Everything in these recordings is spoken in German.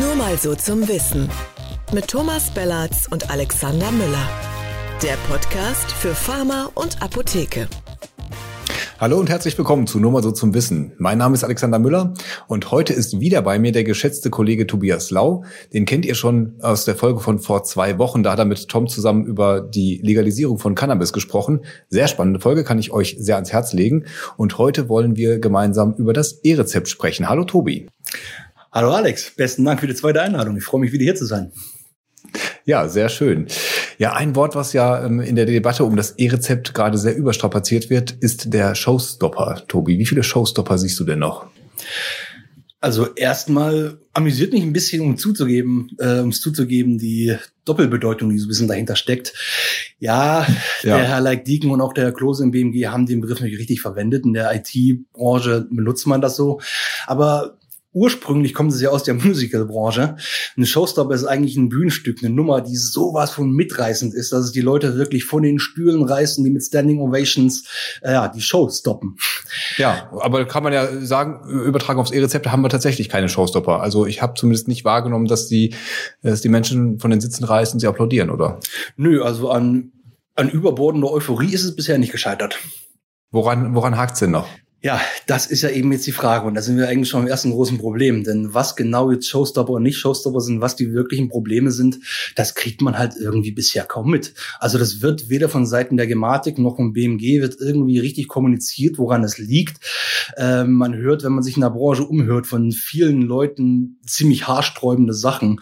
Nur mal so zum Wissen. Mit Thomas Bellatz und Alexander Müller. Der Podcast für Pharma und Apotheke. Hallo und herzlich willkommen zu Nur mal so zum Wissen. Mein Name ist Alexander Müller und heute ist wieder bei mir der geschätzte Kollege Tobias Lau. Den kennt ihr schon aus der Folge von vor zwei Wochen. Da hat er mit Tom zusammen über die Legalisierung von Cannabis gesprochen. Sehr spannende Folge, kann ich euch sehr ans Herz legen. Und heute wollen wir gemeinsam über das E-Rezept sprechen. Hallo Tobi. Hallo Alex, besten Dank für die zweite Einladung. Ich freue mich wieder hier zu sein. Ja, sehr schön. Ja, ein Wort, was ja ähm, in der Debatte um das E-Rezept gerade sehr überstrapaziert wird, ist der Showstopper. Tobi, wie viele Showstopper siehst du denn noch? Also erstmal amüsiert mich ein bisschen, um zuzugeben, äh, um es zuzugeben, die Doppelbedeutung, die so ein bisschen dahinter steckt. Ja, ja. der Herr Leik Dieken und auch der Herr Klose im BMG haben den Begriff nicht richtig verwendet. In der IT-Branche benutzt man das so. Aber ursprünglich kommt es ja aus der Musicalbranche. Ein Showstopper ist eigentlich ein Bühnenstück, eine Nummer, die sowas von mitreißend ist, dass es die Leute wirklich von den Stühlen reißen, die mit Standing Ovations äh, die Show stoppen. Ja, aber kann man ja sagen, übertragen aufs E-Rezept haben wir tatsächlich keine Showstopper. Also ich habe zumindest nicht wahrgenommen, dass die, dass die Menschen von den Sitzen reißen, sie applaudieren, oder? Nö, also an, an überbordender Euphorie ist es bisher nicht gescheitert. Woran, woran hakt's denn noch? Ja, das ist ja eben jetzt die Frage. Und da sind wir eigentlich schon am ersten großen Problem. Denn was genau jetzt Showstopper und nicht Showstopper sind, was die wirklichen Probleme sind, das kriegt man halt irgendwie bisher kaum mit. Also das wird weder von Seiten der Gematik noch vom BMG wird irgendwie richtig kommuniziert, woran es liegt. Ähm, man hört, wenn man sich in der Branche umhört, von vielen Leuten ziemlich haarsträubende Sachen,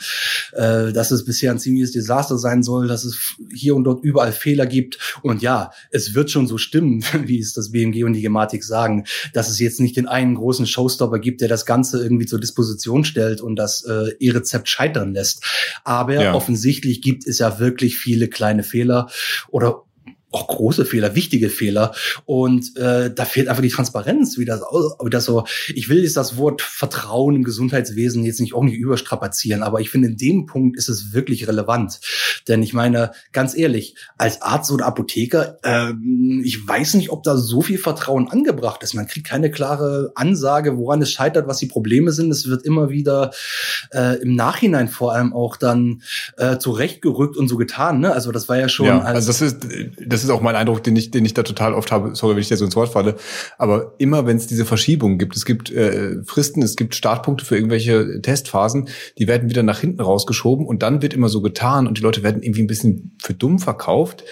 äh, dass es bisher ein ziemliches Desaster sein soll, dass es hier und dort überall Fehler gibt. Und ja, es wird schon so stimmen, wie es das BMG und die Gematik sagen dass es jetzt nicht den einen großen Showstopper gibt, der das Ganze irgendwie zur Disposition stellt und das äh, E-Rezept scheitern lässt. Aber ja. offensichtlich gibt es ja wirklich viele kleine Fehler oder auch große Fehler, wichtige Fehler. Und äh, da fehlt einfach die Transparenz, wie das, wie das so. Ich will jetzt das Wort Vertrauen im Gesundheitswesen jetzt nicht auch nicht überstrapazieren, aber ich finde, in dem Punkt ist es wirklich relevant. Denn ich meine, ganz ehrlich, als Arzt oder Apotheker, äh, ich weiß nicht, ob da so viel Vertrauen angebracht ist. Man kriegt keine klare Ansage, woran es scheitert, was die Probleme sind. Es wird immer wieder äh, im Nachhinein vor allem auch dann äh, zurechtgerückt und so getan. Ne? Also das war ja schon. Ja, also das ist das das ist auch mein Eindruck, den ich, den ich da total oft habe. Sorry, wenn ich dir so ins Wort falle. Aber immer, wenn es diese Verschiebungen gibt, es gibt äh, Fristen, es gibt Startpunkte für irgendwelche Testphasen, die werden wieder nach hinten rausgeschoben und dann wird immer so getan und die Leute werden irgendwie ein bisschen für dumm verkauft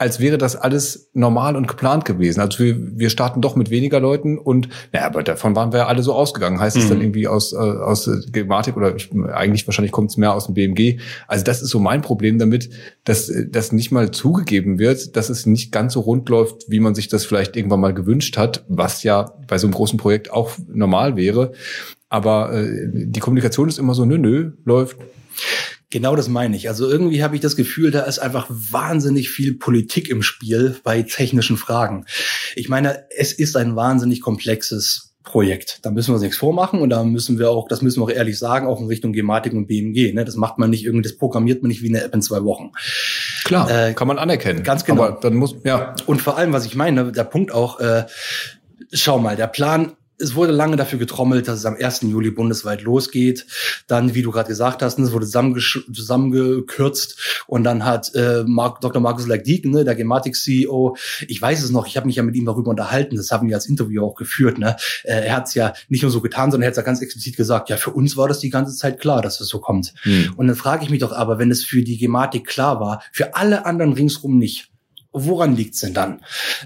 als wäre das alles normal und geplant gewesen. Also wir, wir starten doch mit weniger Leuten und naja, aber davon waren wir ja alle so ausgegangen. Heißt es dann mhm. irgendwie aus, äh, aus Gematik oder eigentlich wahrscheinlich kommt es mehr aus dem BMG. Also das ist so mein Problem damit, dass das nicht mal zugegeben wird, dass es nicht ganz so rund läuft, wie man sich das vielleicht irgendwann mal gewünscht hat, was ja bei so einem großen Projekt auch normal wäre. Aber äh, die Kommunikation ist immer so, nö, nö, läuft. Genau das meine ich. Also irgendwie habe ich das Gefühl, da ist einfach wahnsinnig viel Politik im Spiel bei technischen Fragen. Ich meine, es ist ein wahnsinnig komplexes Projekt. Da müssen wir uns nichts vormachen und da müssen wir auch, das müssen wir auch ehrlich sagen, auch in Richtung Gematik und BMG. Ne? Das macht man nicht irgendwie, das programmiert man nicht wie eine App in zwei Wochen. Klar, äh, kann man anerkennen. Ganz genau. Aber dann muss, ja. Und vor allem, was ich meine, der Punkt auch, äh, schau mal, der Plan es wurde lange dafür getrommelt, dass es am 1. Juli bundesweit losgeht. Dann, wie du gerade gesagt hast, es wurde zusammengekürzt und dann hat äh, Mark, Dr. Markus Lagdiek, ne, der Gematik-CEO, ich weiß es noch, ich habe mich ja mit ihm darüber unterhalten, das haben wir als Interview auch geführt. Ne? Äh, er hat es ja nicht nur so getan, sondern er hat es ja ganz explizit gesagt, ja, für uns war das die ganze Zeit klar, dass es so kommt. Hm. Und dann frage ich mich doch aber, wenn es für die Gematik klar war, für alle anderen ringsrum nicht, Woran liegt's denn dann?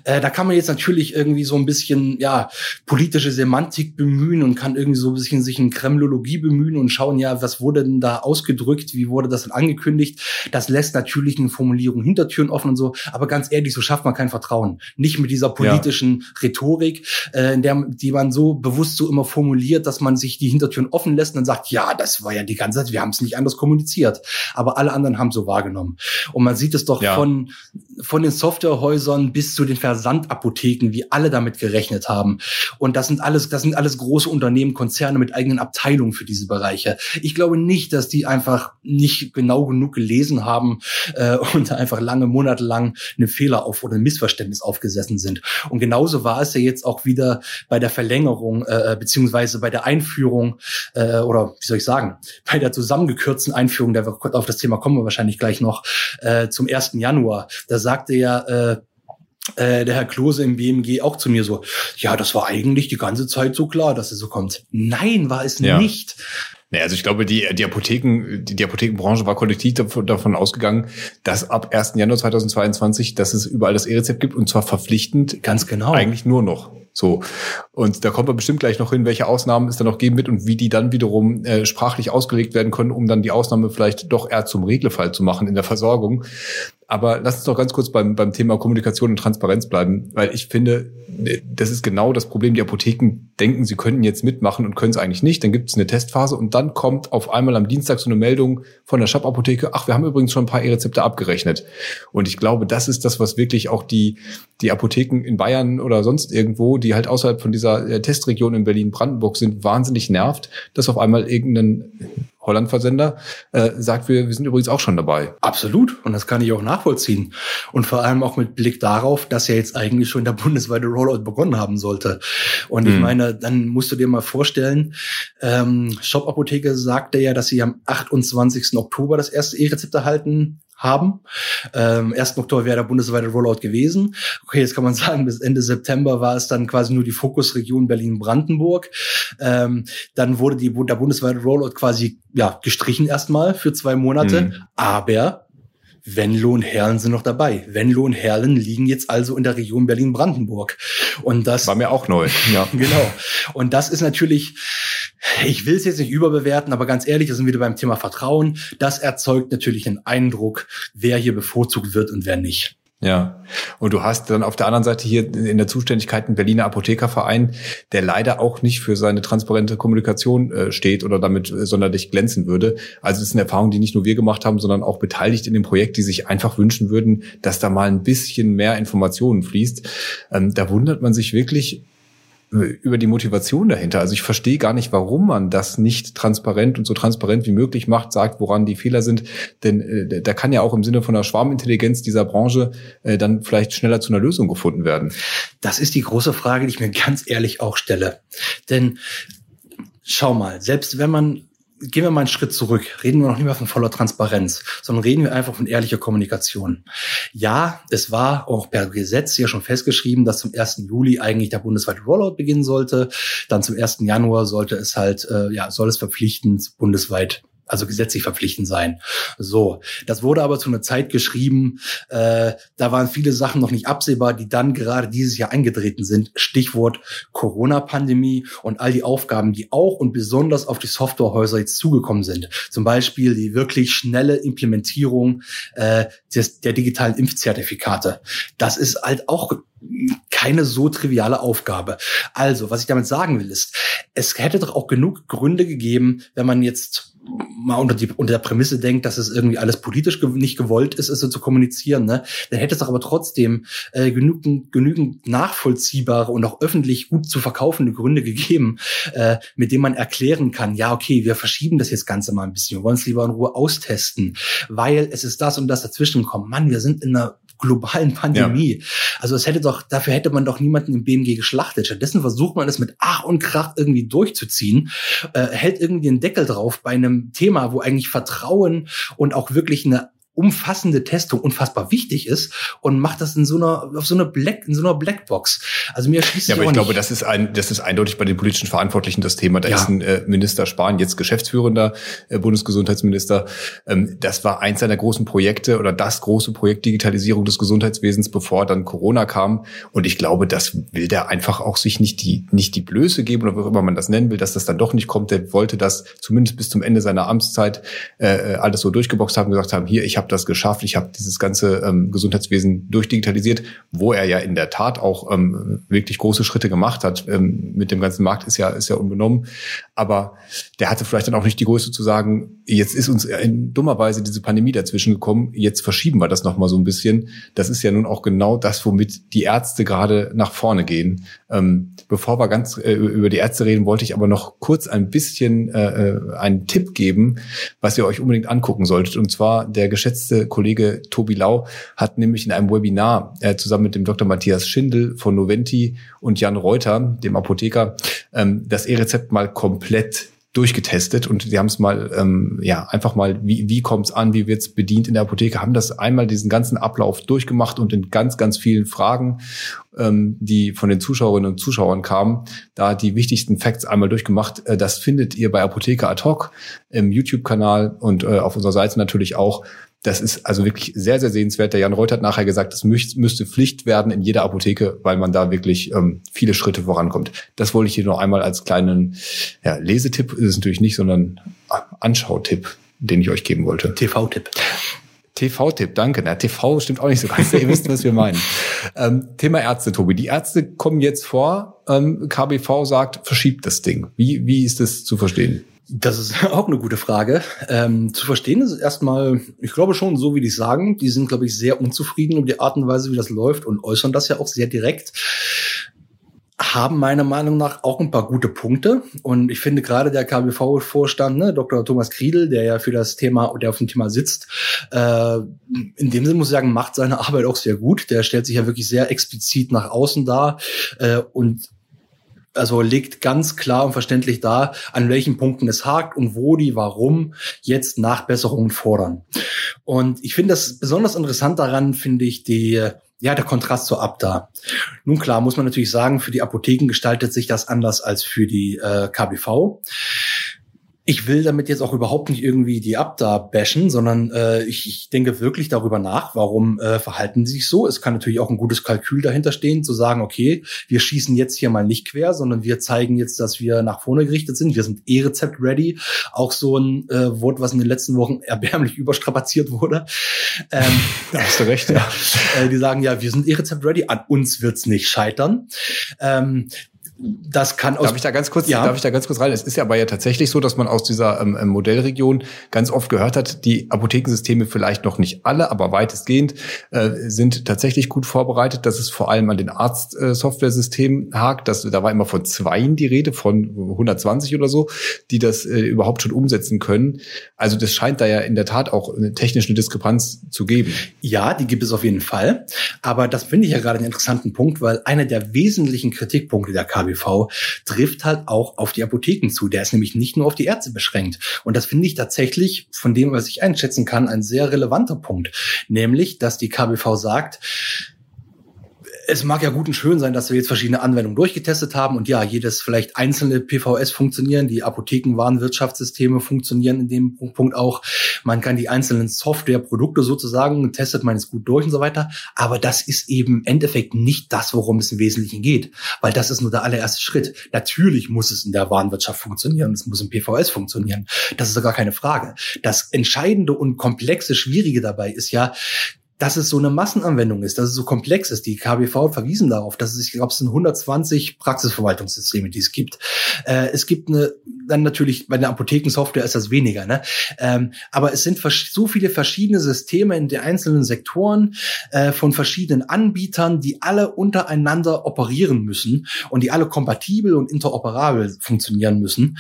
Äh, da kann man jetzt natürlich irgendwie so ein bisschen ja politische Semantik bemühen und kann irgendwie so ein bisschen sich in Kremlologie bemühen und schauen, ja, was wurde denn da ausgedrückt, wie wurde das denn angekündigt? Das lässt natürlich eine Formulierung Hintertüren offen und so, aber ganz ehrlich, so schafft man kein Vertrauen. Nicht mit dieser politischen ja. Rhetorik, äh, in der die man so bewusst so immer formuliert, dass man sich die Hintertüren offen lässt und dann sagt, ja, das war ja die ganze Zeit, wir haben es nicht anders kommuniziert, aber alle anderen haben so wahrgenommen. Und man sieht es doch ja. von von den Softwarehäusern bis zu den Versandapotheken, wie alle damit gerechnet haben. Und das sind alles, das sind alles große Unternehmen, Konzerne mit eigenen Abteilungen für diese Bereiche. Ich glaube nicht, dass die einfach nicht genau genug gelesen haben äh, und einfach lange, monatelang einen Fehler auf oder ein Missverständnis aufgesessen sind. Und genauso war es ja jetzt auch wieder bei der Verlängerung äh, beziehungsweise bei der Einführung äh, oder wie soll ich sagen, bei der zusammengekürzten Einführung, der auf das Thema kommen wir wahrscheinlich gleich noch äh, zum 1. Januar. Da sagte ja äh, äh, der Herr Klose im BMG auch zu mir so, ja, das war eigentlich die ganze Zeit so klar, dass es so kommt. Nein, war es ja. nicht. Nee, also ich glaube, die, die Apotheken, die, die Apothekenbranche war kollektiv davon, davon ausgegangen, dass ab 1. Januar 2022, dass es überall das E-Rezept gibt und zwar verpflichtend. Ganz genau. Eigentlich nur noch. So. Und da kommt man bestimmt gleich noch hin, welche Ausnahmen es da noch geben wird und wie die dann wiederum äh, sprachlich ausgelegt werden können, um dann die Ausnahme vielleicht doch eher zum Regelfall zu machen in der Versorgung. Aber lass uns doch ganz kurz beim, beim Thema Kommunikation und Transparenz bleiben, weil ich finde, das ist genau das Problem. Die Apotheken denken, sie könnten jetzt mitmachen und können es eigentlich nicht. Dann gibt es eine Testphase und dann kommt auf einmal am Dienstag so eine Meldung von der Shop-Apotheke, ach, wir haben übrigens schon ein paar E-Rezepte abgerechnet. Und ich glaube, das ist das, was wirklich auch die, die Apotheken in Bayern oder sonst irgendwo, die halt außerhalb von dieser äh, Testregion in Berlin-Brandenburg sind, wahnsinnig nervt, dass auf einmal irgendein Holland-Versender äh, sagt, wir, wir sind übrigens auch schon dabei. Absolut. Und das kann ich auch nachvollziehen. Und vor allem auch mit Blick darauf, dass ja jetzt eigentlich schon der bundesweite Rollout begonnen haben sollte. Und ich mhm. meine, dann musst du dir mal vorstellen, ähm, Shop Apotheke sagte ja, dass sie am 28. Oktober das erste E-Rezept erhalten haben. Ähm, 1. Oktober wäre der bundesweite Rollout gewesen. Okay, jetzt kann man sagen, bis Ende September war es dann quasi nur die Fokusregion Berlin-Brandenburg. Ähm, dann wurde die, der bundesweite Rollout quasi ja gestrichen erstmal für zwei Monate. Mhm. Aber Venlo und Herlen sind noch dabei. Venlo und Herlen liegen jetzt also in der Region Berlin-Brandenburg. Und das war mir auch neu. Ja, genau. Und das ist natürlich, ich will es jetzt nicht überbewerten, aber ganz ehrlich, wir sind wieder beim Thema Vertrauen. Das erzeugt natürlich einen Eindruck, wer hier bevorzugt wird und wer nicht. Ja. Und du hast dann auf der anderen Seite hier in der Zuständigkeit einen Berliner Apothekerverein, der leider auch nicht für seine transparente Kommunikation äh, steht oder damit äh, sonderlich glänzen würde. Also das ist eine Erfahrung, die nicht nur wir gemacht haben, sondern auch beteiligt in dem Projekt, die sich einfach wünschen würden, dass da mal ein bisschen mehr Informationen fließt. Ähm, da wundert man sich wirklich, über die Motivation dahinter. Also ich verstehe gar nicht, warum man das nicht transparent und so transparent wie möglich macht, sagt, woran die Fehler sind. Denn äh, da kann ja auch im Sinne von der Schwarmintelligenz dieser Branche äh, dann vielleicht schneller zu einer Lösung gefunden werden. Das ist die große Frage, die ich mir ganz ehrlich auch stelle. Denn schau mal, selbst wenn man gehen wir mal einen Schritt zurück. Reden wir noch nicht mehr von voller Transparenz, sondern reden wir einfach von ehrlicher Kommunikation. Ja, es war auch per Gesetz ja schon festgeschrieben, dass zum 1. Juli eigentlich der bundesweite Rollout beginnen sollte. Dann zum 1. Januar sollte es halt, äh, ja, soll es verpflichtend bundesweit also gesetzlich verpflichtend sein. So, das wurde aber zu einer Zeit geschrieben, äh, da waren viele Sachen noch nicht absehbar, die dann gerade dieses Jahr eingetreten sind. Stichwort Corona-Pandemie und all die Aufgaben, die auch und besonders auf die Softwarehäuser jetzt zugekommen sind. Zum Beispiel die wirklich schnelle Implementierung äh, des, der digitalen Impfzertifikate. Das ist halt auch keine so triviale Aufgabe. Also, was ich damit sagen will, ist, es hätte doch auch genug Gründe gegeben, wenn man jetzt mal unter, die, unter der Prämisse denkt, dass es irgendwie alles politisch ge nicht gewollt ist, es so zu kommunizieren, ne, dann hätte es doch aber trotzdem äh, genügend, genügend nachvollziehbare und auch öffentlich gut zu verkaufende Gründe gegeben, äh, mit denen man erklären kann, ja, okay, wir verschieben das jetzt Ganze mal ein bisschen, wir wollen es lieber in Ruhe austesten, weil es ist das und das dazwischen gekommen. Mann, wir sind in einer globalen Pandemie. Ja. Also es hätte doch, dafür hätte man doch niemanden im BMG geschlachtet. Stattdessen versucht man es mit Ach und Krach irgendwie durchzuziehen, äh, hält irgendwie einen Deckel drauf bei einem Thema, wo eigentlich Vertrauen und auch wirklich eine umfassende Testung unfassbar wichtig ist und macht das in so einer auf so einer Black in so einer Blackbox. Also mir schließt Ja, aber ich glaube, das ist ein das ist eindeutig bei den politischen Verantwortlichen das Thema. Da ja. ist ein äh, Minister Spahn jetzt geschäftsführender äh, Bundesgesundheitsminister. Ähm, das war eins seiner großen Projekte oder das große Projekt Digitalisierung des Gesundheitswesens, bevor dann Corona kam. Und ich glaube, das will der einfach auch sich nicht die nicht die Blöße geben oder wie auch immer man das nennen will, dass das dann doch nicht kommt. Der wollte das zumindest bis zum Ende seiner Amtszeit äh, äh alles so durchgeboxt haben, gesagt haben, hier ich habe habe das geschafft, ich habe dieses ganze ähm, Gesundheitswesen durchdigitalisiert, wo er ja in der Tat auch ähm, wirklich große Schritte gemacht hat. Ähm, mit dem ganzen Markt ist ja, ist ja unbenommen. Aber der hatte vielleicht dann auch nicht die Größe zu sagen, jetzt ist uns in dummer Weise diese Pandemie dazwischen gekommen, jetzt verschieben wir das nochmal so ein bisschen. Das ist ja nun auch genau das, womit die Ärzte gerade nach vorne gehen. Ähm, bevor wir ganz äh, über die Ärzte reden, wollte ich aber noch kurz ein bisschen äh, äh einen Tipp geben, was ihr euch unbedingt angucken solltet. Und zwar der geschätzte Kollege Tobi Lau hat nämlich in einem Webinar äh, zusammen mit dem Dr. Matthias Schindel von Noventi und Jan Reuter, dem Apotheker, ähm, das E-Rezept mal komplett durchgetestet und sie haben es mal, ähm, ja, einfach mal, wie, wie kommt es an, wie wird es bedient in der Apotheke, haben das einmal diesen ganzen Ablauf durchgemacht und in ganz, ganz vielen Fragen, ähm, die von den Zuschauerinnen und Zuschauern kamen, da die wichtigsten Facts einmal durchgemacht. Äh, das findet ihr bei Apotheker ad hoc im YouTube-Kanal und äh, auf unserer Seite natürlich auch. Das ist also wirklich sehr, sehr sehenswert. Der Jan Reut hat nachher gesagt, es müsste Pflicht werden in jeder Apotheke, weil man da wirklich ähm, viele Schritte vorankommt. Das wollte ich hier noch einmal als kleinen ja, Lesetipp, ist es natürlich nicht, sondern Anschautipp, den ich euch geben wollte. TV-Tipp. TV-Tipp, danke. Na, TV stimmt auch nicht so ganz. Ihr wisst, was wir meinen. Ähm, Thema Ärzte, Tobi. Die Ärzte kommen jetzt vor. Ähm, KBV sagt, verschiebt das Ding. Wie, wie ist das zu verstehen? Das ist auch eine gute Frage. Ähm, zu verstehen ist erstmal, ich glaube schon, so wie die sagen, die sind, glaube ich, sehr unzufrieden über die Art und Weise, wie das läuft und äußern das ja auch sehr direkt haben meiner Meinung nach auch ein paar gute Punkte. Und ich finde gerade der KBV-Vorstand, ne, Dr. Thomas Kriedel, der ja für das Thema, der auf dem Thema sitzt, äh, in dem Sinne muss ich sagen, macht seine Arbeit auch sehr gut. Der stellt sich ja wirklich sehr explizit nach außen dar äh, und also legt ganz klar und verständlich dar, an welchen Punkten es hakt und wo die warum jetzt Nachbesserungen fordern. Und ich finde das besonders interessant daran, finde ich die ja, der Kontrast zur Abda. Nun klar, muss man natürlich sagen, für die Apotheken gestaltet sich das anders als für die äh, KBV. Ich will damit jetzt auch überhaupt nicht irgendwie die Abda bashen, sondern äh, ich, ich denke wirklich darüber nach, warum äh, verhalten sie sich so. Es kann natürlich auch ein gutes Kalkül dahinter stehen, zu sagen, okay, wir schießen jetzt hier mal nicht quer, sondern wir zeigen jetzt, dass wir nach vorne gerichtet sind. Wir sind E-Rezept ready. Auch so ein äh, Wort, was in den letzten Wochen erbärmlich überstrapaziert wurde. Ähm, da hast du recht, ja. Äh, die sagen, ja, wir sind E-Rezept ready, an uns wird's nicht scheitern. Ähm, das kann aus. Darf ich da ganz kurz, ja. darf ich da ganz kurz rein? Es ist ja aber ja tatsächlich so, dass man aus dieser ähm, ähm, Modellregion ganz oft gehört hat, die Apothekensysteme vielleicht noch nicht alle, aber weitestgehend äh, sind tatsächlich gut vorbereitet, dass es vor allem an den Arzt-Software-Systemen äh, hakt. Dass, da war immer von zweien die Rede, von 120 oder so, die das äh, überhaupt schon umsetzen können. Also das scheint da ja in der Tat auch eine technische Diskrepanz zu geben. Ja, die gibt es auf jeden Fall. Aber das finde ich ja gerade einen interessanten Punkt, weil einer der wesentlichen Kritikpunkte der KW KBV trifft halt auch auf die Apotheken zu. Der ist nämlich nicht nur auf die Ärzte beschränkt. Und das finde ich tatsächlich von dem, was ich einschätzen kann, ein sehr relevanter Punkt. Nämlich, dass die KBV sagt, es mag ja gut und schön sein, dass wir jetzt verschiedene Anwendungen durchgetestet haben und ja, jedes vielleicht einzelne PVS funktionieren, die Apothekenwarenwirtschaftssysteme funktionieren in dem Punkt auch. Man kann die einzelnen Softwareprodukte sozusagen, testet man es gut durch und so weiter. Aber das ist eben im Endeffekt nicht das, worum es im Wesentlichen geht, weil das ist nur der allererste Schritt. Natürlich muss es in der Warenwirtschaft funktionieren, es muss im PVS funktionieren. Das ist gar keine Frage. Das Entscheidende und komplexe, Schwierige dabei ist ja, dass es so eine Massenanwendung ist, dass es so komplex ist. Die KBV hat verwiesen darauf, dass es, ich glaube, es sind 120 Praxisverwaltungssysteme, die es gibt. Äh, es gibt eine, dann natürlich bei der Apothekensoftware ist das weniger, ne? Ähm, aber es sind so viele verschiedene Systeme in den einzelnen Sektoren äh, von verschiedenen Anbietern, die alle untereinander operieren müssen und die alle kompatibel und interoperabel funktionieren müssen,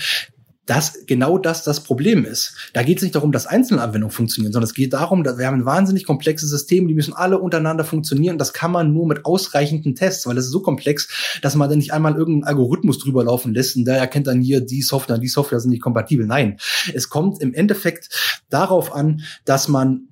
dass genau das das Problem ist. Da geht es nicht darum, dass einzelne Anwendungen funktionieren, sondern es geht darum, dass wir haben ein wahnsinnig komplexes System, die müssen alle untereinander funktionieren. Das kann man nur mit ausreichenden Tests, weil es ist so komplex, dass man dann nicht einmal irgendeinen Algorithmus drüber laufen lässt und der erkennt dann hier, die Software, die Software sind nicht kompatibel. Nein, es kommt im Endeffekt darauf an, dass man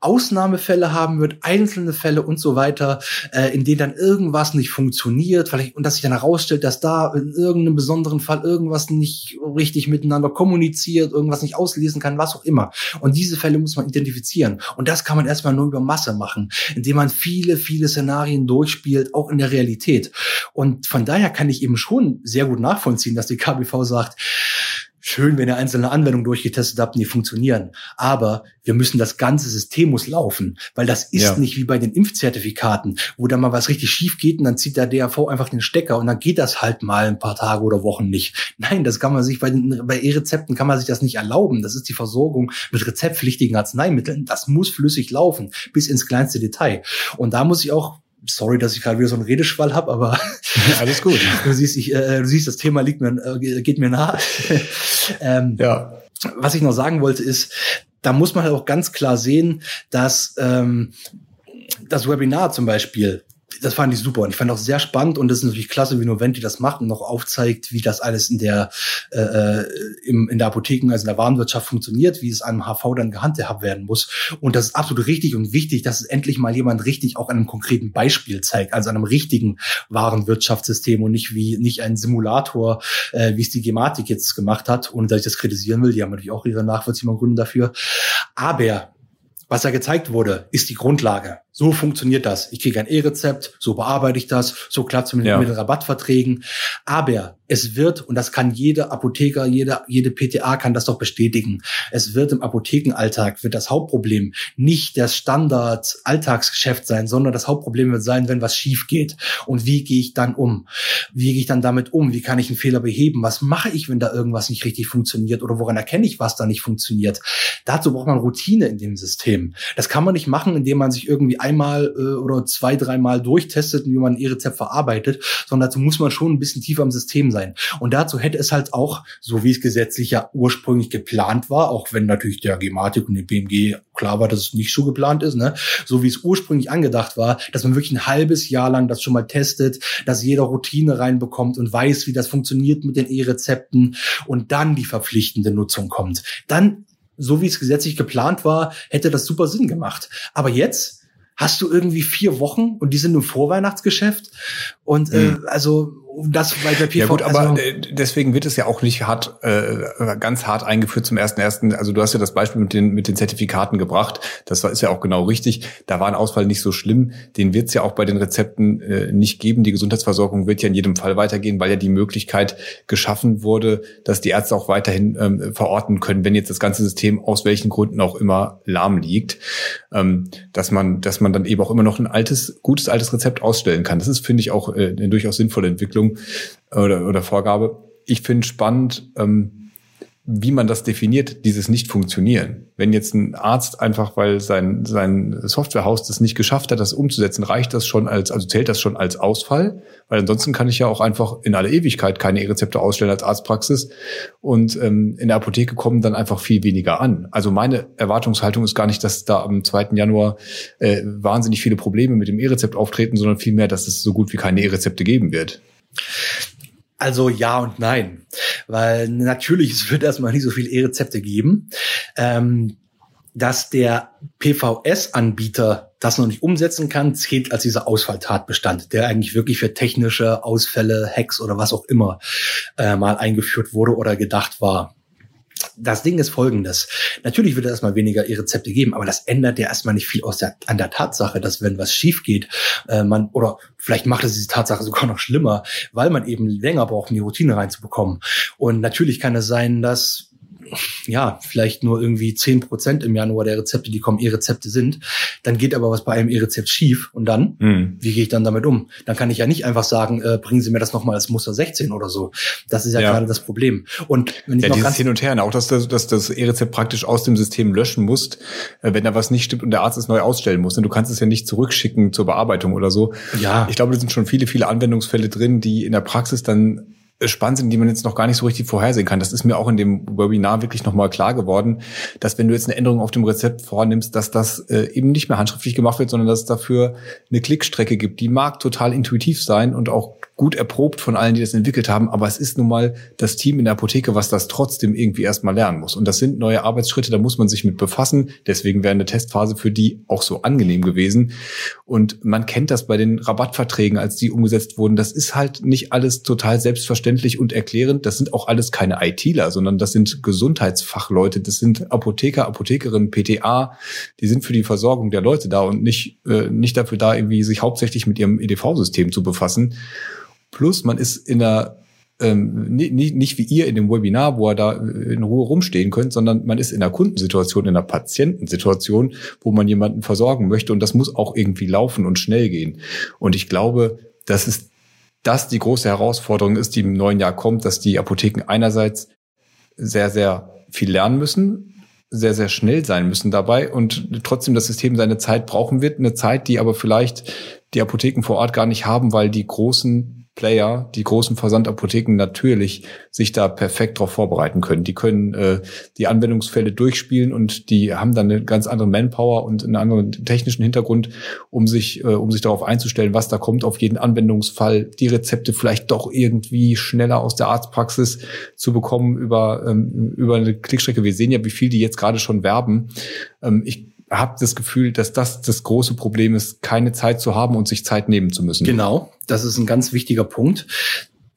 Ausnahmefälle haben wird, einzelne Fälle und so weiter, äh, in denen dann irgendwas nicht funktioniert, vielleicht und dass sich dann herausstellt, dass da in irgendeinem besonderen Fall irgendwas nicht richtig miteinander kommuniziert, irgendwas nicht auslesen kann, was auch immer. Und diese Fälle muss man identifizieren. Und das kann man erstmal nur über Masse machen, indem man viele, viele Szenarien durchspielt, auch in der Realität. Und von daher kann ich eben schon sehr gut nachvollziehen, dass die KBV sagt, schön, wenn ihr einzelne Anwendungen durchgetestet habt und die funktionieren. Aber wir müssen das ganze System muss laufen, weil das ist ja. nicht wie bei den Impfzertifikaten, wo da mal was richtig schief geht und dann zieht der DAV einfach den Stecker und dann geht das halt mal ein paar Tage oder Wochen nicht. Nein, das kann man sich bei den, bei E-Rezepten kann man sich das nicht erlauben. Das ist die Versorgung mit rezeptpflichtigen Arzneimitteln. Das muss flüssig laufen, bis ins kleinste Detail. Und da muss ich auch sorry, dass ich gerade wieder so einen Redeschwall habe, aber alles gut. du siehst, ich, äh, du siehst, das Thema liegt mir, äh, geht mir nah. ähm, ja. Was ich noch sagen wollte ist, da muss man halt auch ganz klar sehen, dass ähm, das Webinar zum Beispiel das fand ich super und ich fand auch sehr spannend und das ist natürlich klasse, wie Noventi das macht und noch aufzeigt, wie das alles in der äh, äh, im, in der Apotheken, also in der Warenwirtschaft funktioniert, wie es einem HV dann gehandhabt werden muss. Und das ist absolut richtig und wichtig, dass es endlich mal jemand richtig auch an einem konkreten Beispiel zeigt, also an einem richtigen Warenwirtschaftssystem und nicht wie nicht ein Simulator, äh, wie es die Gematik jetzt gemacht hat, ohne dass ich das kritisieren will. Die haben natürlich auch ihre nachvollziehbaren Gründe dafür. Aber was da gezeigt wurde, ist die Grundlage. So funktioniert das. Ich kriege ein E-Rezept, so bearbeite ich das, so klappt es mit, ja. mit den Rabattverträgen. Aber es wird, und das kann jeder Apotheker, jede, jede PTA kann das doch bestätigen, es wird im Apothekenalltag, wird das Hauptproblem nicht das Standard-Alltagsgeschäft sein, sondern das Hauptproblem wird sein, wenn was schief geht. Und wie gehe ich dann um? Wie gehe ich dann damit um? Wie kann ich einen Fehler beheben? Was mache ich, wenn da irgendwas nicht richtig funktioniert? Oder woran erkenne ich, was da nicht funktioniert? Dazu braucht man Routine in dem System. Das kann man nicht machen, indem man sich irgendwie einmal äh, oder zwei, dreimal durchtestet, wie man E-Rezept verarbeitet, sondern dazu muss man schon ein bisschen tiefer im System sein. Und dazu hätte es halt auch, so wie es gesetzlich ja ursprünglich geplant war, auch wenn natürlich der Gematik und dem BMG klar war, dass es nicht so geplant ist, ne? so wie es ursprünglich angedacht war, dass man wirklich ein halbes Jahr lang das schon mal testet, dass jeder Routine reinbekommt und weiß, wie das funktioniert mit den E-Rezepten und dann die verpflichtende Nutzung kommt. Dann so wie es gesetzlich geplant war, hätte das super Sinn gemacht. Aber jetzt hast du irgendwie vier Wochen und die sind im Vorweihnachtsgeschäft. Und äh, mhm. also das bei der PV. Ja gut, aber also, deswegen wird es ja auch nicht hart, äh, ganz hart eingeführt zum ersten ersten. Also du hast ja das Beispiel mit den mit den Zertifikaten gebracht. Das war, ist ja auch genau richtig. Da war ein Ausfall nicht so schlimm. Den wird es ja auch bei den Rezepten äh, nicht geben. Die Gesundheitsversorgung wird ja in jedem Fall weitergehen, weil ja die Möglichkeit geschaffen wurde, dass die Ärzte auch weiterhin ähm, verorten können, wenn jetzt das ganze System aus welchen Gründen auch immer lahm liegt, ähm, dass man dass man dann eben auch immer noch ein altes gutes altes Rezept ausstellen kann. Das ist finde ich auch äh, eine durchaus sinnvolle Entwicklung oder, oder Vorgabe. Ich finde spannend, ähm, wie man das definiert, dieses Nicht-Funktionieren. Wenn jetzt ein Arzt einfach, weil sein, sein Softwarehaus das nicht geschafft hat, das umzusetzen, reicht das schon als, also zählt das schon als Ausfall? Weil ansonsten kann ich ja auch einfach in aller Ewigkeit keine E-Rezepte ausstellen als Arztpraxis und ähm, in der Apotheke kommen dann einfach viel weniger an. Also meine Erwartungshaltung ist gar nicht, dass da am 2. Januar äh, wahnsinnig viele Probleme mit dem E-Rezept auftreten, sondern vielmehr, dass es so gut wie keine E-Rezepte geben wird. Also ja und nein, weil natürlich es wird erstmal nicht so viele E-Rezepte geben. Ähm, dass der PVS-Anbieter das noch nicht umsetzen kann, zählt als dieser Ausfalltatbestand, der eigentlich wirklich für technische Ausfälle, Hacks oder was auch immer äh, mal eingeführt wurde oder gedacht war. Das Ding ist folgendes. Natürlich wird es erstmal weniger E-Rezepte geben, aber das ändert ja erstmal nicht viel aus der, an der Tatsache, dass wenn was schief geht, äh, man, oder vielleicht macht es diese Tatsache sogar noch schlimmer, weil man eben länger braucht, um die Routine reinzubekommen. Und natürlich kann es sein, dass ja, vielleicht nur irgendwie zehn Prozent im Januar der Rezepte, die kommen, E-Rezepte sind. Dann geht aber was bei einem E-Rezept schief. Und dann, mhm. wie gehe ich dann damit um? Dann kann ich ja nicht einfach sagen, äh, bringen Sie mir das nochmal als Muster 16 oder so. Das ist ja, ja. gerade das Problem. Und wenn ich ja, noch dieses Hin und Her, auch dass, dass, dass das E-Rezept praktisch aus dem System löschen musst, äh, wenn da was nicht stimmt und der Arzt es neu ausstellen muss. Und du kannst es ja nicht zurückschicken zur Bearbeitung oder so. Ja. Ich glaube, da sind schon viele, viele Anwendungsfälle drin, die in der Praxis dann spannend sind, die man jetzt noch gar nicht so richtig vorhersehen kann. Das ist mir auch in dem Webinar wirklich nochmal klar geworden, dass wenn du jetzt eine Änderung auf dem Rezept vornimmst, dass das äh, eben nicht mehr handschriftlich gemacht wird, sondern dass es dafür eine Klickstrecke gibt. Die mag total intuitiv sein und auch gut erprobt von allen, die das entwickelt haben, aber es ist nun mal das Team in der Apotheke, was das trotzdem irgendwie erstmal lernen muss. Und das sind neue Arbeitsschritte, da muss man sich mit befassen. Deswegen wäre eine Testphase für die auch so angenehm gewesen. Und man kennt das bei den Rabattverträgen, als die umgesetzt wurden. Das ist halt nicht alles total selbstverständlich und erklärend. Das sind auch alles keine ITler, sondern das sind Gesundheitsfachleute. Das sind Apotheker, Apothekerinnen, PTA. Die sind für die Versorgung der Leute da und nicht, äh, nicht dafür da, irgendwie sich hauptsächlich mit ihrem EDV-System zu befassen. Plus man ist in einer ähm, nicht, nicht wie ihr in dem Webinar, wo er da in Ruhe rumstehen könnt, sondern man ist in einer Kundensituation, in einer Patientensituation, wo man jemanden versorgen möchte und das muss auch irgendwie laufen und schnell gehen. Und ich glaube, dass es das die große Herausforderung ist, die im neuen Jahr kommt, dass die Apotheken einerseits sehr, sehr viel lernen müssen, sehr, sehr schnell sein müssen dabei und trotzdem das System seine Zeit brauchen wird. Eine Zeit, die aber vielleicht die Apotheken vor Ort gar nicht haben, weil die großen Player, die großen Versandapotheken natürlich sich da perfekt darauf vorbereiten können. Die können äh, die Anwendungsfälle durchspielen und die haben dann eine ganz andere Manpower und einen anderen technischen Hintergrund, um sich, äh, um sich darauf einzustellen, was da kommt, auf jeden Anwendungsfall, die Rezepte vielleicht doch irgendwie schneller aus der Arztpraxis zu bekommen über, ähm, über eine Klickstrecke. Wir sehen ja, wie viel die jetzt gerade schon werben. Ähm, ich habe das Gefühl, dass das das große Problem ist, keine Zeit zu haben und sich Zeit nehmen zu müssen. Genau, das ist ein ganz wichtiger Punkt.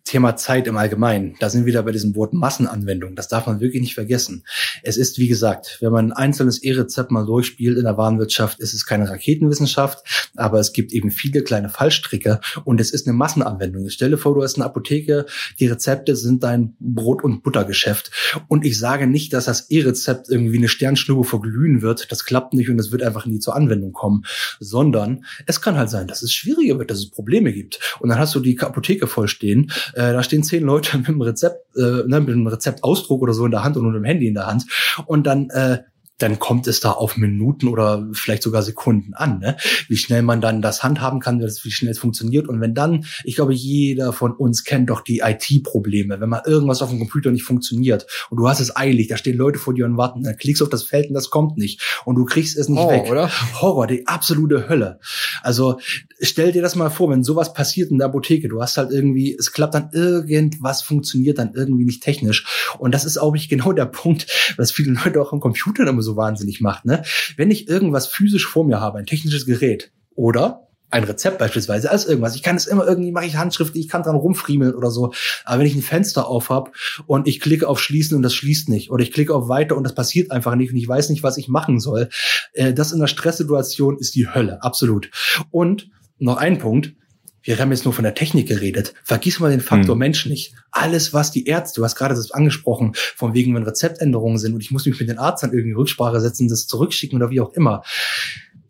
Thema Zeit im Allgemeinen. Da sind wir wieder bei diesem Wort Massenanwendung. Das darf man wirklich nicht vergessen. Es ist, wie gesagt, wenn man ein einzelnes E-Rezept mal durchspielt in der Warenwirtschaft, ist es keine Raketenwissenschaft, aber es gibt eben viele kleine Fallstricke und es ist eine Massenanwendung. Ich stelle vor, du hast eine Apotheke, die Rezepte sind dein Brot- und Buttergeschäft. Und ich sage nicht, dass das E-Rezept irgendwie eine Sternschnur verglühen wird. Das klappt nicht und es wird einfach nie zur Anwendung kommen, sondern es kann halt sein, dass es schwieriger wird, dass es Probleme gibt. Und dann hast du die Apotheke vollstehen, äh, da stehen zehn Leute mit einem Rezept, äh, ne, mit einem Rezeptausdruck oder so in der Hand und mit einem Handy in der Hand. Und dann äh, dann kommt es da auf Minuten oder vielleicht sogar Sekunden an, ne? wie schnell man dann das handhaben kann, wie schnell es funktioniert. Und wenn dann, ich glaube, jeder von uns kennt doch die IT-Probleme, wenn mal irgendwas auf dem Computer nicht funktioniert und du hast es eilig, da stehen Leute vor dir und warten, dann klickst du auf das Feld und das kommt nicht und du kriegst es nicht Horror, weg. Oder? Horror, die absolute Hölle. Also stell dir das mal vor, wenn sowas passiert in der Apotheke, du hast halt irgendwie, es klappt dann irgendwas funktioniert dann irgendwie nicht technisch. Und das ist auch nicht genau der Punkt, was viele Leute auch am Computer immer so so wahnsinnig macht. Ne? Wenn ich irgendwas physisch vor mir habe, ein technisches Gerät oder ein Rezept beispielsweise als irgendwas. Ich kann es immer irgendwie, mache ich handschriftlich, ich kann dran rumfriemeln oder so. Aber wenn ich ein Fenster auf habe und ich klicke auf Schließen und das schließt nicht oder ich klicke auf Weiter und das passiert einfach nicht und ich weiß nicht, was ich machen soll, äh, das in einer Stresssituation ist die Hölle, absolut. Und noch ein Punkt, wir haben jetzt nur von der Technik geredet. Vergiss mal den Faktor hm. Mensch nicht. Alles, was die Ärzte, du hast gerade das angesprochen, von wegen, wenn Rezeptänderungen sind und ich muss mich mit den Arzt dann irgendwie Rücksprache setzen, das zurückschicken oder wie auch immer.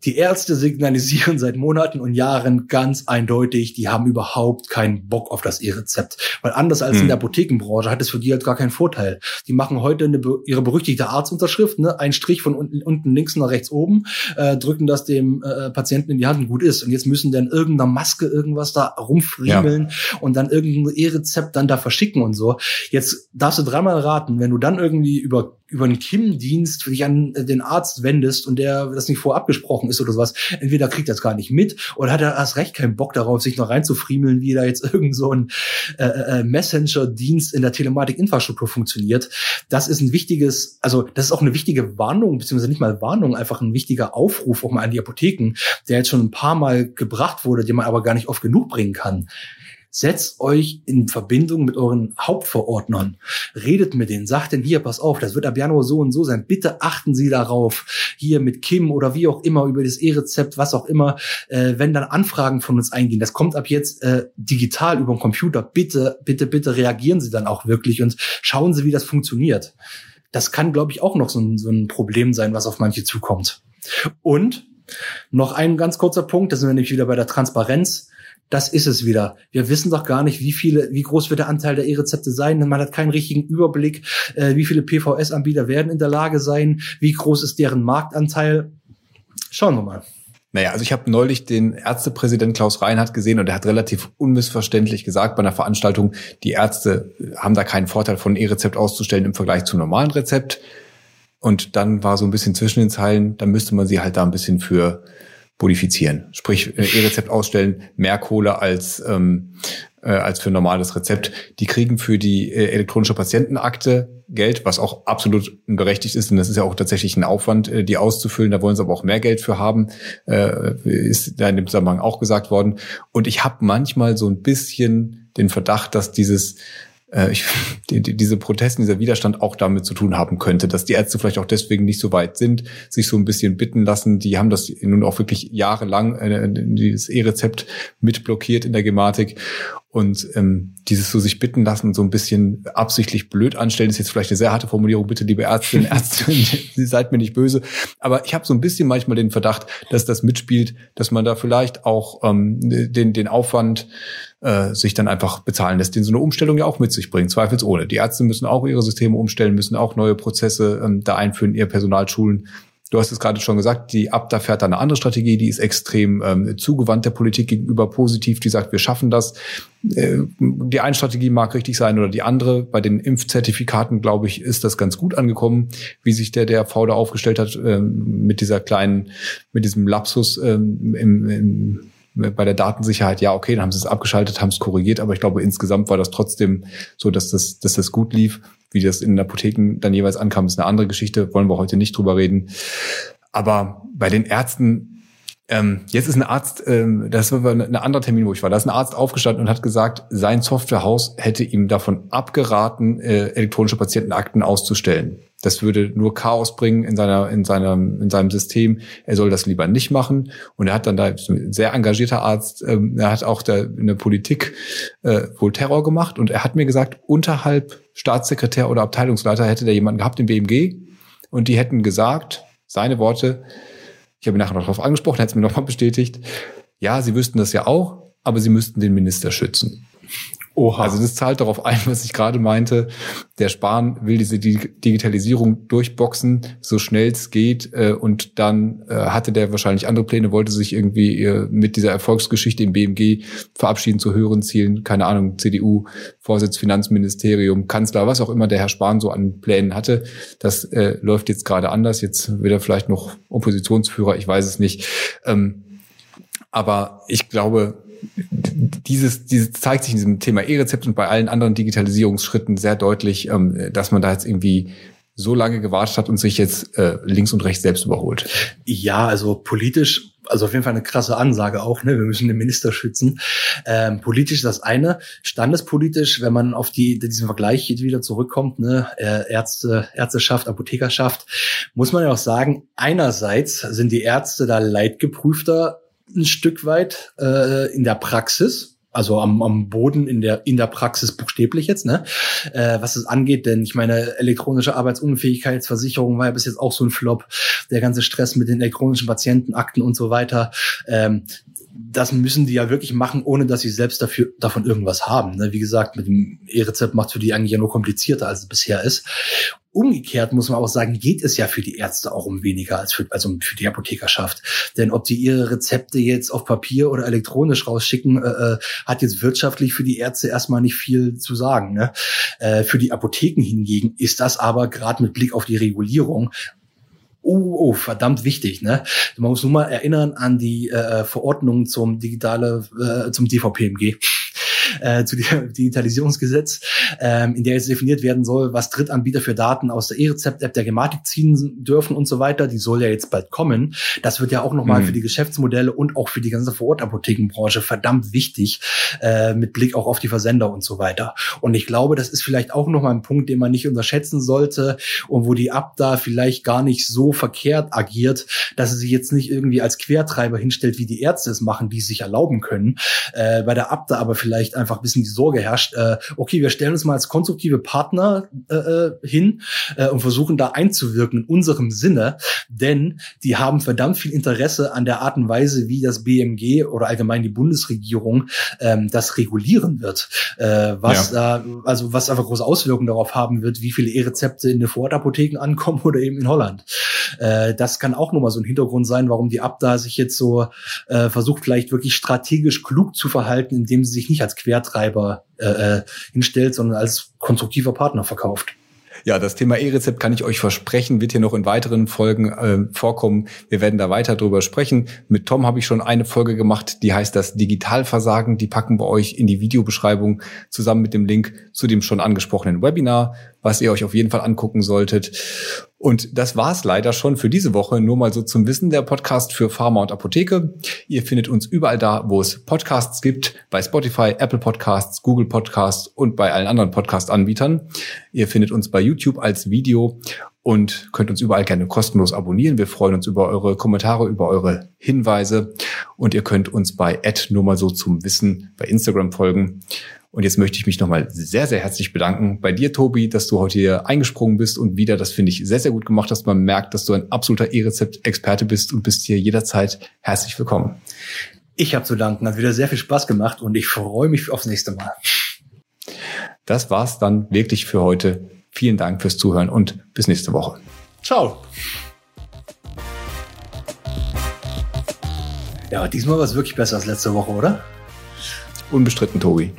Die Ärzte signalisieren seit Monaten und Jahren ganz eindeutig, die haben überhaupt keinen Bock auf das E-Rezept. Weil anders als hm. in der Apothekenbranche hat es für die halt gar keinen Vorteil. Die machen heute eine, ihre berüchtigte Arztunterschrift, ne? ein Strich von unten, unten links nach rechts oben, äh, drücken das dem äh, Patienten in die Hand und gut ist. Und jetzt müssen dann irgendeiner Maske irgendwas da rumfriemeln ja. und dann irgendein E-Rezept dann da verschicken und so. Jetzt darfst du dreimal raten, wenn du dann irgendwie über über einen Kim-Dienst dich an den Arzt wendest und der das nicht vorab gesprochen ist oder sowas, entweder kriegt er es gar nicht mit oder hat er erst recht keinen Bock darauf, sich noch reinzufriemeln, wie da jetzt irgend so ein äh, äh, Messenger-Dienst in der Telematik-Infrastruktur funktioniert. Das ist ein wichtiges, also das ist auch eine wichtige Warnung, beziehungsweise nicht mal Warnung, einfach ein wichtiger Aufruf auch mal an die Apotheken, der jetzt schon ein paar Mal gebracht wurde, den man aber gar nicht oft genug bringen kann. Setzt euch in Verbindung mit euren Hauptverordnern. Redet mit denen. Sagt denn hier, pass auf, das wird ab Januar so und so sein. Bitte achten Sie darauf. Hier mit Kim oder wie auch immer über das E-Rezept, was auch immer. Äh, wenn dann Anfragen von uns eingehen, das kommt ab jetzt äh, digital über den Computer. Bitte, bitte, bitte reagieren Sie dann auch wirklich und schauen Sie, wie das funktioniert. Das kann, glaube ich, auch noch so ein, so ein Problem sein, was auf manche zukommt. Und noch ein ganz kurzer Punkt, da sind wir nämlich wieder bei der Transparenz das ist es wieder. Wir wissen doch gar nicht, wie viele, wie groß wird der Anteil der E-Rezepte sein. Man hat keinen richtigen Überblick, äh, wie viele PVS-Anbieter werden in der Lage sein, wie groß ist deren Marktanteil. Schauen wir mal. Naja, also ich habe neulich den Ärztepräsident Klaus Reinhardt gesehen und er hat relativ unmissverständlich gesagt bei einer Veranstaltung, die Ärzte haben da keinen Vorteil von E-Rezept auszustellen im Vergleich zum normalen Rezept. Und dann war so ein bisschen zwischen den Zeilen, da müsste man sie halt da ein bisschen für bonifizieren. Sprich, äh, E-Rezept ausstellen, mehr Kohle als, ähm, äh, als für ein normales Rezept. Die kriegen für die äh, elektronische Patientenakte Geld, was auch absolut berechtigt ist. Und das ist ja auch tatsächlich ein Aufwand, äh, die auszufüllen. Da wollen sie aber auch mehr Geld für haben, äh, ist da in dem Zusammenhang auch gesagt worden. Und ich habe manchmal so ein bisschen den Verdacht, dass dieses ich, die, die, diese Protesten, dieser Widerstand auch damit zu tun haben könnte, dass die Ärzte vielleicht auch deswegen nicht so weit sind, sich so ein bisschen bitten lassen. Die haben das nun auch wirklich jahrelang äh, dieses E-Rezept mitblockiert in der Gematik. Und ähm, dieses so sich bitten lassen, so ein bisschen absichtlich blöd anstellen, ist jetzt vielleicht eine sehr harte Formulierung. Bitte, liebe Ärztin, Ärztin, Sie seid mir nicht böse. Aber ich habe so ein bisschen manchmal den Verdacht, dass das mitspielt, dass man da vielleicht auch ähm, den, den Aufwand äh, sich dann einfach bezahlen lässt, den so eine Umstellung ja auch mit sich bringt, zweifelsohne. Die Ärzte müssen auch ihre Systeme umstellen, müssen auch neue Prozesse ähm, da einführen, ihr Personal schulen. Du hast es gerade schon gesagt, die Abda fährt da eine andere Strategie, die ist extrem ähm, zugewandt der Politik gegenüber positiv, die sagt, wir schaffen das. Äh, die eine Strategie mag richtig sein oder die andere. Bei den Impfzertifikaten, glaube ich, ist das ganz gut angekommen, wie sich der der V da aufgestellt hat, ähm, mit dieser kleinen, mit diesem Lapsus ähm, im, im bei der Datensicherheit, ja, okay, dann haben sie es abgeschaltet, haben es korrigiert, aber ich glaube, insgesamt war das trotzdem so, dass das, dass das gut lief. Wie das in den Apotheken dann jeweils ankam, ist eine andere Geschichte, wollen wir heute nicht drüber reden. Aber bei den Ärzten, ähm, jetzt ist ein Arzt, ähm, das war ein anderer Termin, wo ich war, da ist ein Arzt aufgestanden und hat gesagt, sein Softwarehaus hätte ihm davon abgeraten, äh, elektronische Patientenakten auszustellen. Das würde nur Chaos bringen in seiner, in seinem, in seinem System. Er soll das lieber nicht machen. Und er hat dann da ein sehr engagierter Arzt, ähm, er hat auch da in der Politik äh, wohl Terror gemacht. Und er hat mir gesagt, unterhalb Staatssekretär oder Abteilungsleiter hätte der jemanden gehabt im BMG. Und die hätten gesagt, seine Worte, ich habe ihn nachher noch darauf angesprochen, er hat es mir nochmal bestätigt, ja, sie wüssten das ja auch, aber sie müssten den Minister schützen. Oha. Also das zahlt darauf ein, was ich gerade meinte. Der Spahn will diese Digitalisierung durchboxen, so schnell es geht. Äh, und dann äh, hatte der wahrscheinlich andere Pläne, wollte sich irgendwie äh, mit dieser Erfolgsgeschichte im BMG verabschieden zu höheren Zielen. Keine Ahnung, CDU, Vorsitz, Finanzministerium, Kanzler, was auch immer der Herr Spahn so an Plänen hatte. Das äh, läuft jetzt gerade anders. Jetzt wird er vielleicht noch Oppositionsführer, ich weiß es nicht. Ähm, aber ich glaube, dieses, dieses zeigt sich in diesem Thema E-Rezept und bei allen anderen Digitalisierungsschritten sehr deutlich, ähm, dass man da jetzt irgendwie so lange gewartet hat und sich jetzt äh, links und rechts selbst überholt. Ja, also politisch also auf jeden Fall eine krasse Ansage auch, ne? Wir müssen den Minister schützen. Ähm, politisch das eine, standespolitisch, wenn man auf die diesen Vergleich wieder zurückkommt, ne, äh, Ärzte, Ärzteschaft, Apothekerschaft, muss man ja auch sagen, einerseits sind die Ärzte da leidgeprüfter ein Stück weit äh, in der Praxis, also am, am Boden in der in der Praxis buchstäblich jetzt, ne, äh, was es angeht, denn ich meine elektronische Arbeitsunfähigkeitsversicherung war ja bis jetzt auch so ein Flop, der ganze Stress mit den elektronischen Patientenakten und so weiter. Ähm, das müssen die ja wirklich machen, ohne dass sie selbst dafür davon irgendwas haben. Ne? Wie gesagt, mit dem E-Rezept macht für die eigentlich ja nur komplizierter, als es bisher ist. Umgekehrt muss man auch sagen, geht es ja für die Ärzte auch um weniger als für, also für die Apothekerschaft. Denn ob die ihre Rezepte jetzt auf Papier oder elektronisch rausschicken, äh, äh, hat jetzt wirtschaftlich für die Ärzte erstmal nicht viel zu sagen. Ne? Äh, für die Apotheken hingegen ist das aber gerade mit Blick auf die Regulierung Oh, oh, verdammt wichtig, ne? Man muss nur mal erinnern an die äh, Verordnung zum digitale, äh, zum DVPMG äh, zu dem Digitalisierungsgesetz, ähm, in der jetzt definiert werden soll, was Drittanbieter für Daten aus der E-Rezept-App der Gematik ziehen dürfen und so weiter. Die soll ja jetzt bald kommen. Das wird ja auch nochmal mhm. für die Geschäftsmodelle und auch für die ganze Vorortapothekenbranche verdammt wichtig, äh, mit Blick auch auf die Versender und so weiter. Und ich glaube, das ist vielleicht auch nochmal ein Punkt, den man nicht unterschätzen sollte und wo die Abda vielleicht gar nicht so verkehrt agiert, dass sie sich jetzt nicht irgendwie als Quertreiber hinstellt, wie die Ärzte es machen, die es sich erlauben können. Äh, bei der Abda aber vielleicht einfach ein bisschen die Sorge herrscht, äh, okay, wir stellen uns mal als konstruktive Partner äh, äh, hin äh, und versuchen da einzuwirken in unserem Sinne, denn die haben verdammt viel Interesse an der Art und Weise, wie das BMG oder allgemein die Bundesregierung ähm, das regulieren wird, äh, was ja. äh, also was einfach große Auswirkungen darauf haben wird, wie viele E-Rezepte in den Vorortapotheken ankommen oder eben in Holland. Äh, das kann auch nochmal so ein Hintergrund sein, warum die Abda sich jetzt so äh, versucht, vielleicht wirklich strategisch klug zu verhalten, indem sie sich nicht als Quertreiber äh, äh, hinstellt, sondern als konstruktiver Partner verkauft. Ja, das Thema E-Rezept kann ich euch versprechen, wird hier noch in weiteren Folgen äh, vorkommen. Wir werden da weiter drüber sprechen. Mit Tom habe ich schon eine Folge gemacht, die heißt das Digitalversagen. Die packen wir euch in die Videobeschreibung zusammen mit dem Link zu dem schon angesprochenen Webinar, was ihr euch auf jeden Fall angucken solltet. Und das war's leider schon für diese Woche. Nur mal so zum Wissen der Podcast für Pharma und Apotheke. Ihr findet uns überall da, wo es Podcasts gibt, bei Spotify, Apple Podcasts, Google Podcasts und bei allen anderen Podcast-Anbietern. Ihr findet uns bei YouTube als Video und könnt uns überall gerne kostenlos abonnieren. Wir freuen uns über eure Kommentare, über eure Hinweise und ihr könnt uns bei nur mal so zum Wissen bei Instagram folgen. Und jetzt möchte ich mich nochmal sehr, sehr herzlich bedanken bei dir, Tobi, dass du heute hier eingesprungen bist und wieder, das finde ich sehr, sehr gut gemacht, dass man merkt, dass du ein absoluter E-Rezept-Experte bist und bist hier jederzeit herzlich willkommen. Ich habe zu danken, hat wieder sehr viel Spaß gemacht und ich freue mich aufs nächste Mal. Das war's dann wirklich für heute. Vielen Dank fürs Zuhören und bis nächste Woche. Ciao. Ja, diesmal war es wirklich besser als letzte Woche, oder? Unbestritten, Tobi.